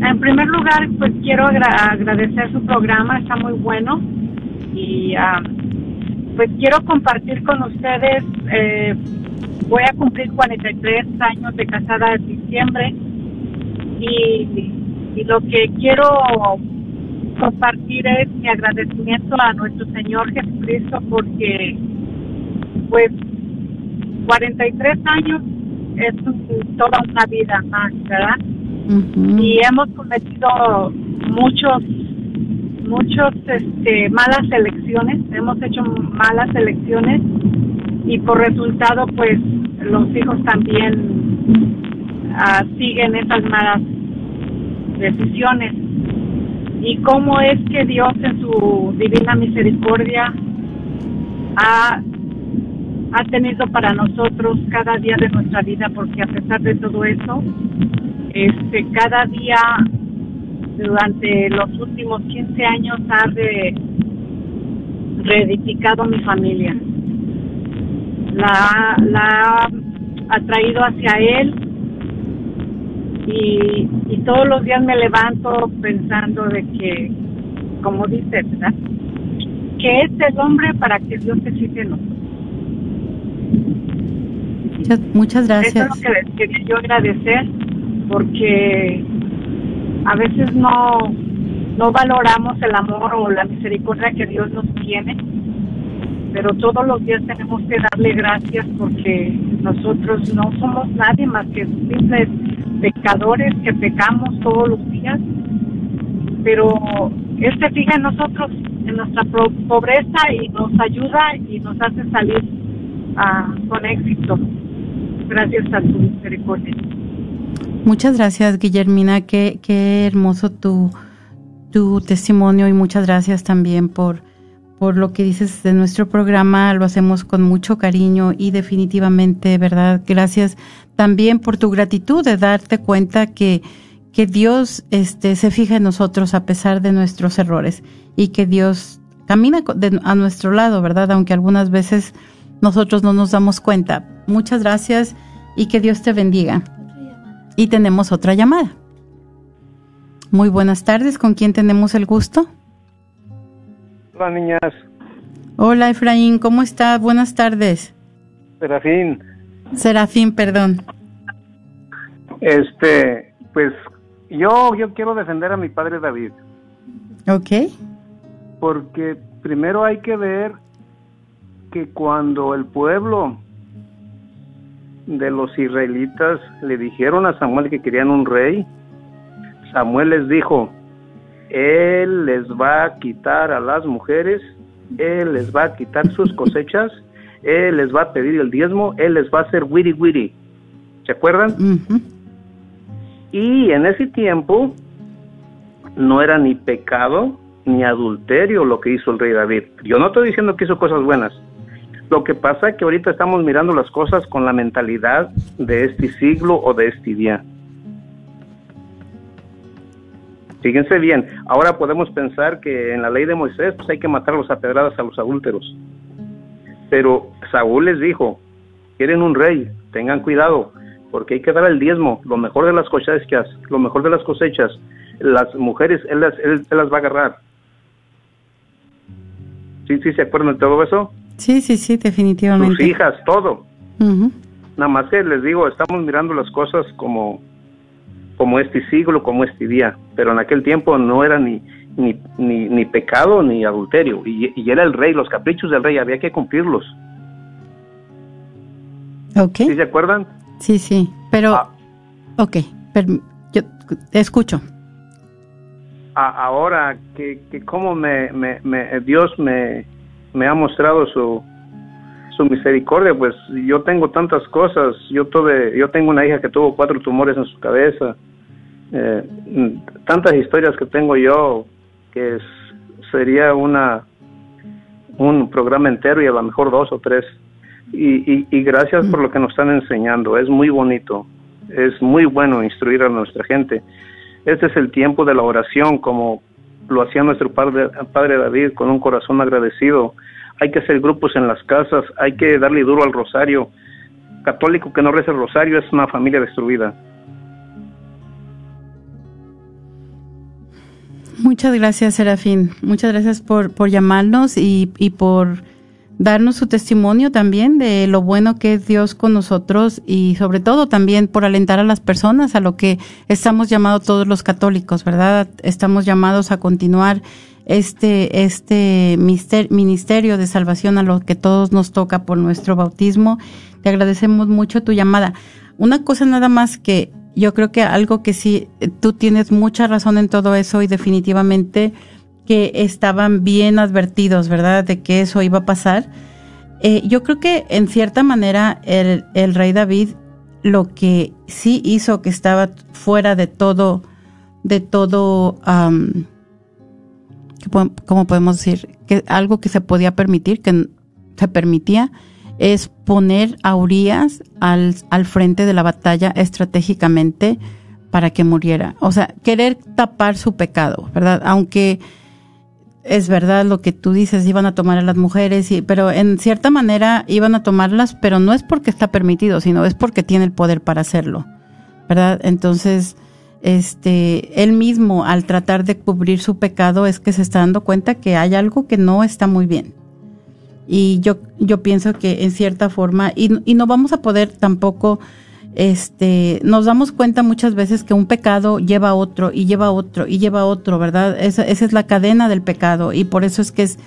En primer lugar, pues quiero agradecer su programa, está muy bueno. Y ah, pues quiero compartir con ustedes, eh, voy a cumplir 43 años de casada en diciembre. Y, y lo que quiero compartir es mi agradecimiento a nuestro Señor Jesucristo porque pues 43 años es toda una vida más, ¿verdad? Y hemos cometido muchos, muchos, este, malas elecciones, hemos hecho malas elecciones y por resultado, pues, los hijos también ah, siguen esas malas decisiones. Y cómo es que Dios en su divina misericordia ha ha tenido para nosotros cada día de nuestra vida, porque a pesar de todo eso, este, cada día durante los últimos 15 años ha reedificado mi familia. La, la ha traído hacia él y, y todos los días me levanto pensando de que, como dice, ¿verdad? Que es el hombre para que Dios se fije en nosotros Muchas, gracias. Eso es lo que les quería yo agradecer, porque a veces no, no valoramos el amor o la misericordia que Dios nos tiene, pero todos los días tenemos que darle gracias porque nosotros no somos nadie más que simples pecadores que pecamos todos los días, pero Él se fija en nosotros, en nuestra pobreza y nos ayuda y nos hace salir ah, con éxito gracias a tu misericordia. Muchas gracias, Guillermina. Qué, qué hermoso tu, tu testimonio y muchas gracias también por, por lo que dices de nuestro programa. Lo hacemos con mucho cariño y definitivamente, ¿verdad? Gracias también por tu gratitud de darte cuenta que, que Dios este, se fija en nosotros a pesar de nuestros errores y que Dios camina a nuestro lado, ¿verdad? Aunque algunas veces nosotros no nos damos cuenta. Muchas gracias y que Dios te bendiga. Y tenemos otra llamada. Muy buenas tardes, ¿con quién tenemos el gusto? Hola, niñas. Hola, Efraín, ¿cómo estás? Buenas tardes. Serafín. Serafín, perdón. Este, pues yo, yo quiero defender a mi padre David. Ok. Porque primero hay que ver que cuando el pueblo de los israelitas le dijeron a Samuel que querían un rey, Samuel les dijo, él les va a quitar a las mujeres, él les va a quitar sus cosechas, él les va a pedir el diezmo, él les va a hacer wiri wiri. ¿Se acuerdan? Y en ese tiempo no era ni pecado ni adulterio lo que hizo el rey David. Yo no estoy diciendo que hizo cosas buenas, lo que pasa es que ahorita estamos mirando las cosas con la mentalidad de este siglo o de este día. Fíjense bien, ahora podemos pensar que en la ley de Moisés pues hay que matarlos a pedradas a los adúlteros. Pero Saúl les dijo, quieren un rey, tengan cuidado, porque hay que dar el diezmo, lo mejor de las cosechas, lo mejor de las cosechas. Las mujeres, él las, él, él las va a agarrar. ¿Sí, sí se acuerdan de todo eso? Sí, sí, sí, definitivamente. Sus hijas, todo. Ujú. Nada más que les digo, estamos mirando las cosas como, como este siglo, como este día, pero en aquel tiempo no era ni, ni, ni, ni pecado ni adulterio, y, y era el rey, los caprichos del rey, había que cumplirlos. Ok. ¿Sí se acuerdan? Sí, sí, pero, Ah. ok, perm- yo te escucho. A- ahora que, que cómo me, me, me- Dios me, me ha mostrado su, su misericordia, pues yo tengo tantas cosas, yo tuve, yo tengo una hija que tuvo cuatro tumores en su cabeza, eh, tantas historias que tengo yo que sería una un programa entero y a lo mejor dos o tres. Y, y, y gracias por lo que nos están enseñando, es muy bonito, es muy bueno instruir a nuestra gente. Este es el tiempo de la oración, como lo hacía nuestro padre, padre David, con un corazón agradecido. Hay que hacer grupos en las casas, hay que darle duro al rosario. Católico que no reza el rosario es una familia destruida. Muchas gracias, Serafín. Muchas gracias por, por llamarnos y, y por darnos su testimonio también de lo bueno que es Dios con nosotros y sobre todo también por alentar a las personas a lo que estamos llamados todos los católicos, ¿verdad? Estamos llamados a continuar este, este ministerio de salvación a lo que todos nos toca por nuestro bautismo. Te agradecemos mucho tu llamada. Una cosa nada más que yo creo que algo que sí, eh, tú tienes mucha razón en todo eso y definitivamente que estaban bien advertidos, ¿verdad?, de que eso iba a pasar. Eh, yo creo que en cierta manera el, rey David lo que sí hizo que estaba fuera de todo, de todo, am, ¿qué po- ¿cómo podemos decir? Que algo que se podía permitir, que se permitía, es poner a Urias al, al frente de la batalla estratégicamente para que muriera. O sea, querer tapar su pecado, ¿verdad? Aunque es verdad lo que tú dices, iban a tomar a las mujeres, y, pero en cierta manera iban a tomarlas, pero no es porque está permitido, sino es porque tiene el poder para hacerlo, ¿verdad? Entonces, este, él mismo al tratar de cubrir su pecado es que se está dando cuenta que hay algo que no está muy bien. Y yo, yo pienso que en cierta forma, y, y no vamos a poder tampoco, este, nos damos cuenta muchas veces que un pecado lleva a otro y lleva a otro y lleva a otro, ¿verdad? Esa, esa es la cadena del pecado y por eso es que es,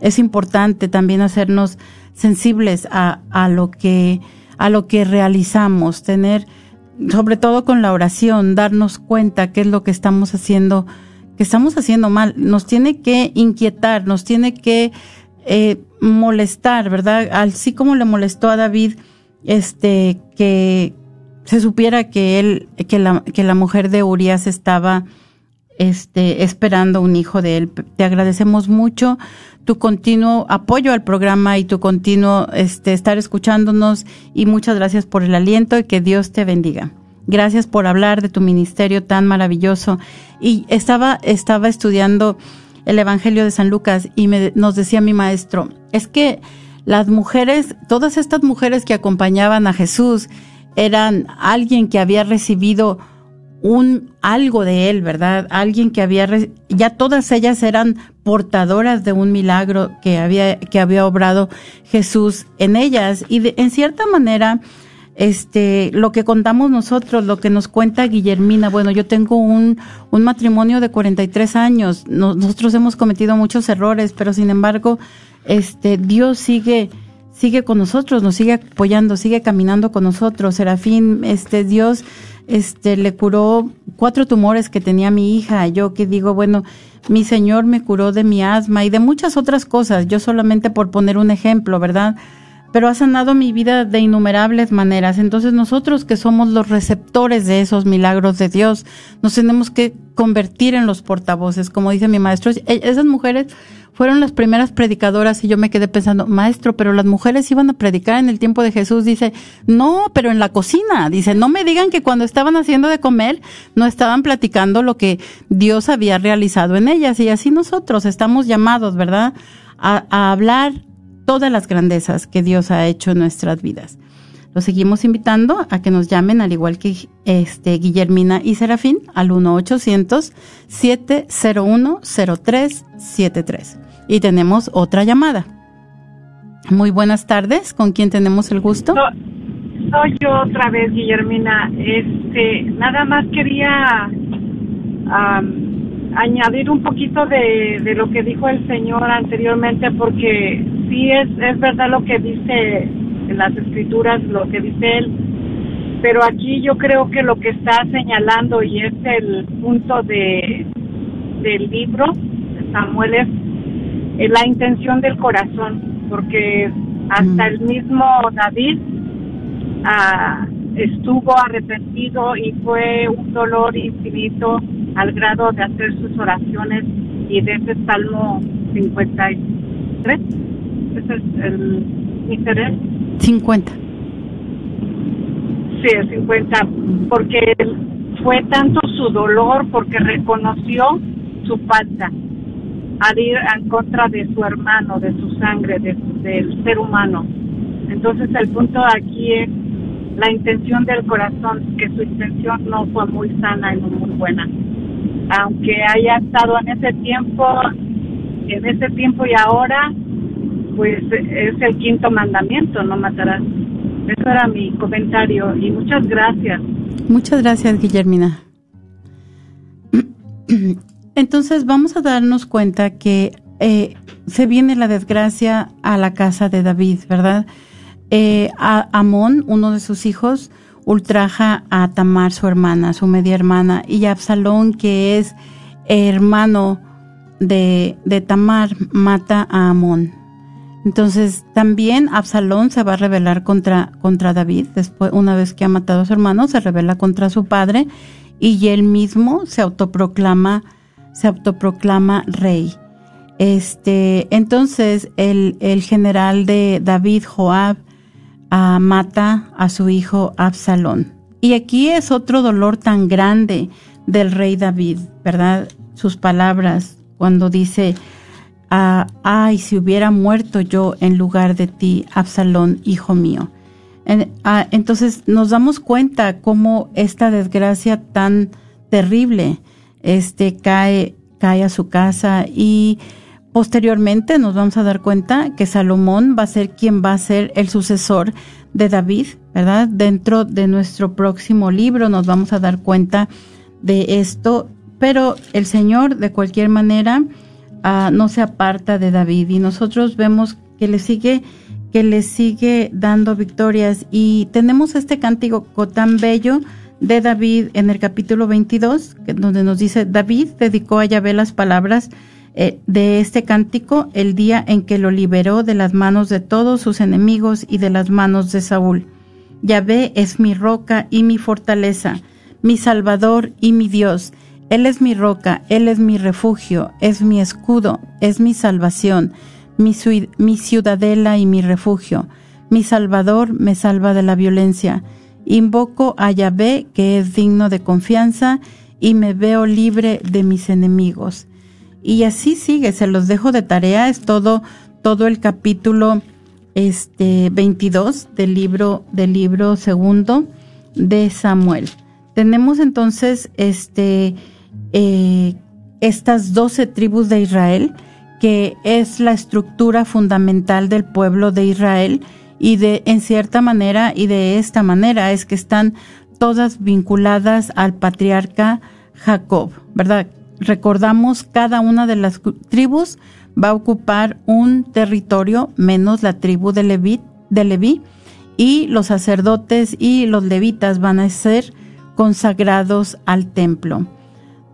es importante también hacernos sensibles a, a lo que, a lo que realizamos, tener, sobre todo con la oración, darnos cuenta qué es lo que estamos haciendo, que estamos haciendo mal. Nos tiene que inquietar, nos tiene que eh, molestar, ¿verdad? Así como le molestó a David, este, que se supiera que él, que la, que la mujer de Urias estaba, este, esperando un hijo de él. Te agradecemos mucho tu continuo apoyo al programa y tu continuo, este, estar escuchándonos y muchas gracias por el aliento y que Dios te bendiga. Gracias por hablar de tu ministerio tan maravilloso. Y estaba, estaba estudiando el Evangelio de San Lucas y me, nos decía mi maestro, es que las mujeres, todas estas mujeres que acompañaban a Jesús, eran alguien que había recibido un algo de él, ¿verdad? Alguien que había ya todas ellas eran portadoras de un milagro que había que había obrado Jesús en ellas y de- en cierta manera este lo que contamos nosotros, lo que nos cuenta Guillermina, bueno, yo tengo un, un matrimonio de 43 años, no- nosotros hemos cometido muchos errores, pero sin embargo, este Dios sigue sigue con nosotros, nos sigue apoyando, sigue caminando con nosotros. Serafín, este Dios este le curó cuatro tumores que tenía mi hija. Yo que digo, bueno, mi Señor me curó de mi asma y de muchas otras cosas. Yo solamente por poner un ejemplo, ¿verdad? Pero ha sanado mi vida de innumerables maneras. Entonces nosotros que somos los receptores de esos milagros de Dios, nos tenemos que convertir en los portavoces, como dice mi maestro. E, esas mujeres fueron las primeras predicadoras y yo me quedé pensando, maestro, pero las mujeres iban a predicar en el tiempo de Jesús. Dice, no, pero en la cocina. Dice, no me digan que cuando estaban haciendo de comer no estaban platicando lo que Dios había realizado en ellas. Y así nosotros estamos llamados, ¿verdad? A, a hablar todas las grandezas que Dios ha hecho en nuestras vidas. Los seguimos invitando a que nos llamen, al igual que este Guillermina y Serafín, al 1-800-701-0373. Y tenemos otra llamada. Muy buenas tardes, ¿con quién tenemos el gusto? soy yo otra vez, Guillermina. Este, nada más quería añadir un poquito de, de lo que dijo el Señor anteriormente, porque sí es, es verdad lo que dice en las escrituras, lo que dice él, pero aquí yo creo que lo que está señalando y es el punto de del libro de Samuel es la intención del corazón, porque hasta el mismo David ah, estuvo arrepentido y fue un dolor infinito al grado de hacer sus oraciones y de ese Salmo 53 ese es el interés. 50. Sí, el 50, porque fue tanto su dolor porque reconoció su falta al ir en contra de su hermano, de su sangre, del ser humano. Entonces el punto aquí es la intención del corazón, que su intención no fue muy sana y no muy buena. Aunque haya estado en ese tiempo, en ese tiempo y ahora, pues es el quinto mandamiento, no matarás. Eso era mi comentario y muchas gracias. Muchas gracias, Guillermina. Entonces vamos a darnos cuenta que eh, se viene la desgracia a la casa de David, ¿verdad? Eh, Amón, uno de sus hijos, ultraja a Tamar, su hermana, su media hermana, y Absalón, que es hermano de, de Tamar, mata a Amón. Entonces también Absalón se va a rebelar contra, contra David, después, una vez que ha matado a su hermano, se revela contra su padre y él mismo se autoproclama, se autoproclama rey. Este, entonces el, el general de David, Joab, ah, mata a su hijo Absalón. Y aquí es otro dolor tan grande del rey David, ¿verdad? Sus palabras cuando dice, ay, si hubiera muerto yo en lugar de ti, Absalón, hijo mío. entonces nos damos cuenta cómo esta desgracia tan terrible este, cae, cae a su casa y posteriormente nos vamos a dar cuenta que Salomón va a ser quien va a ser el sucesor de David, ¿verdad? Dentro de nuestro próximo libro nos vamos a dar cuenta de esto, pero el Señor de cualquier manera no se aparta de David y nosotros vemos que le sigue que le sigue dando victorias y tenemos este cántico tan bello de David en el capítulo 22 donde nos dice David dedicó a Yahvé las palabras eh, de este cántico el día en que lo liberó de las manos de todos sus enemigos y de las manos de Saúl. Yahvé es mi roca y mi fortaleza, mi salvador y mi Dios él es mi roca, Él es mi refugio, es mi escudo, es mi salvación, mi, ciudadela y mi refugio. Mi Salvador me salva de la violencia. Invoco a Yahvé, que es digno de confianza, y me veo libre de mis enemigos. Y así sigue, se los dejo de tarea, es todo, todo el capítulo este 22 del libro, del libro segundo de Samuel. Tenemos entonces este eh, estas doce tribus de Israel, que es la estructura fundamental del pueblo de Israel y de en cierta manera y de esta manera es que están todas vinculadas al patriarca Jacob, ¿verdad? Recordamos cada una de las tribus va a ocupar un territorio menos la tribu de Leví, de y los sacerdotes y los levitas van a ser consagrados al templo.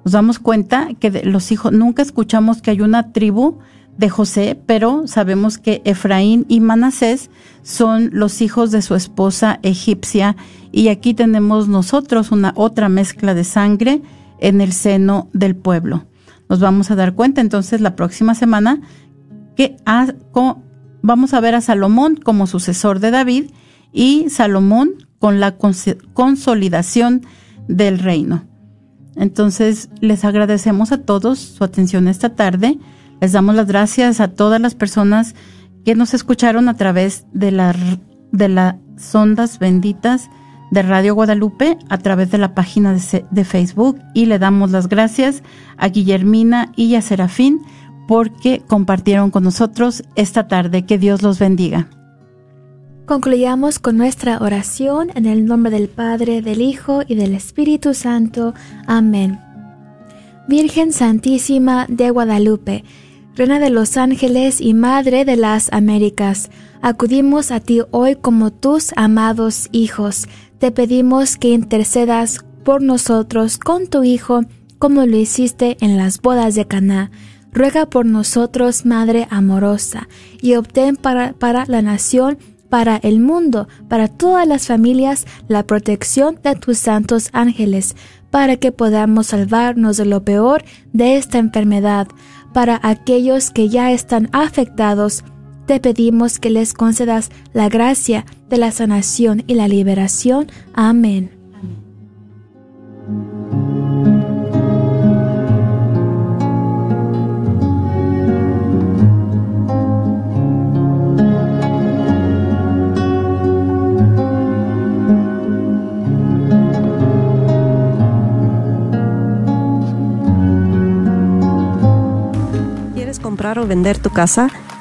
Nos damos cuenta que los hijos, nunca escuchamos que hay una tribu de José, pero sabemos que Efraín y Manasés son los hijos de su esposa egipcia y aquí tenemos nosotros una otra mezcla de sangre en el seno del pueblo. Nos vamos a dar cuenta entonces la próxima semana que vamos a ver a Salomón como sucesor de David y Salomón con la consolidación del reino. Entonces, les agradecemos a todos su atención esta tarde. Les damos las gracias a todas las personas que nos escucharon a través de, de las ondas benditas de Radio Guadalupe a través de la página de, Facebook y le damos las gracias a Guillermina y a Serafín porque compartieron con nosotros esta tarde. Que Dios los bendiga. Concluyamos con nuestra oración en el nombre del Padre, del Hijo y del Espíritu Santo. Amén. Virgen Santísima de Guadalupe, Reina de los ángeles y Madre de las Américas, acudimos a ti hoy como tus amados hijos. Te pedimos que intercedas por nosotros con tu Hijo, como lo hiciste en las bodas de Caná. Ruega por nosotros, Madre amorosa, y obtén para, para la nación para el mundo, para todas las familias, la protección de tus santos ángeles, para que podamos salvarnos de lo peor de esta enfermedad. Para aquellos que ya están afectados, te pedimos que les concedas la gracia de la sanación y la liberación. Amén. o vender tu casa?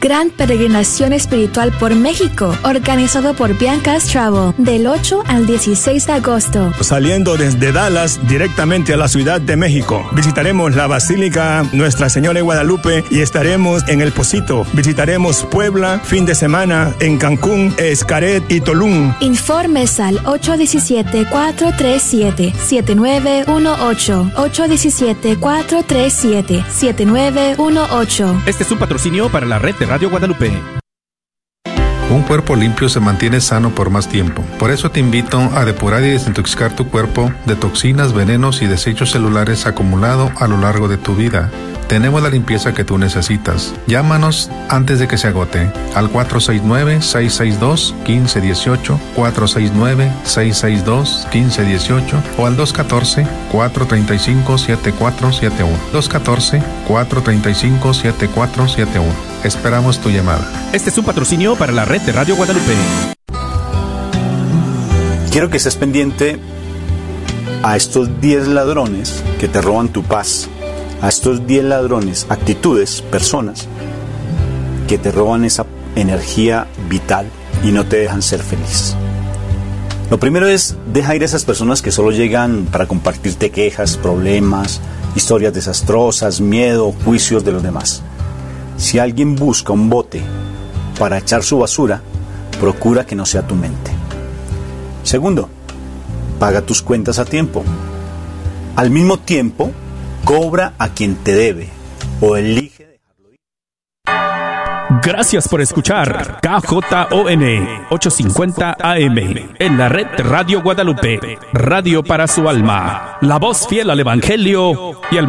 Gran Peregrinación Espiritual por México, organizado por Bianca's Travel, del 8 al 16 de agosto. Saliendo desde Dallas directamente a la Ciudad de México, visitaremos la Basílica Nuestra Señora de Guadalupe y estaremos en El Pocito. Visitaremos Puebla, fin de semana en Cancún, Escaret y Tolún. Informes al 817-437-7918. 817-437-7918. Este es un patrocinio para la red de Radio Guadalupe. Un cuerpo limpio se mantiene sano por más tiempo. Por eso te invito a depurar y desintoxicar tu cuerpo de toxinas, venenos y desechos celulares acumulados a lo largo de tu vida. Tenemos la limpieza que tú necesitas. Llámanos antes de que se agote al 469-662-1518, 469-662-1518 o al 214-435-7471. 214-435-7471. Esperamos tu llamada. Este es un patrocinio para la red de Radio Guadalupe. quiero que estés pendiente a estos 10 ladrones que te roban tu paz, a estos 10 ladrones, actitudes, personas que te roban esa energía vital y no te dejan ser feliz. Lo primero es, deja ir a esas personas que solo llegan para compartirte quejas, problemas, historias desastrosas, miedo, juicios de los demás. Si alguien busca un bote para echar su basura, procura que no sea tu mente. Segundo, paga tus cuentas a tiempo. Al mismo tiempo, cobra a quien te debe o elige. Gracias por escuchar KJON 850 AM en la red Radio Guadalupe, radio para su alma, la voz fiel al Evangelio y al